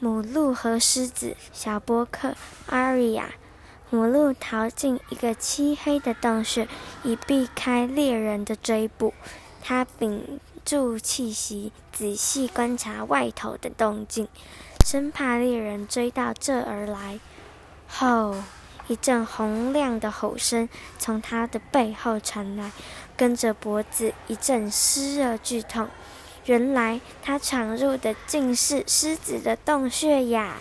母鹿和狮子小波克阿瑞亚，母鹿逃进一个漆黑的洞穴，以避开猎人的追捕。它屏住气息，仔细观察外头的动静，生怕猎人追到这儿来。吼！一阵洪亮的吼声从它的背后传来，跟着脖子一阵湿热剧痛。原来他闯入的竟是狮子的洞穴呀！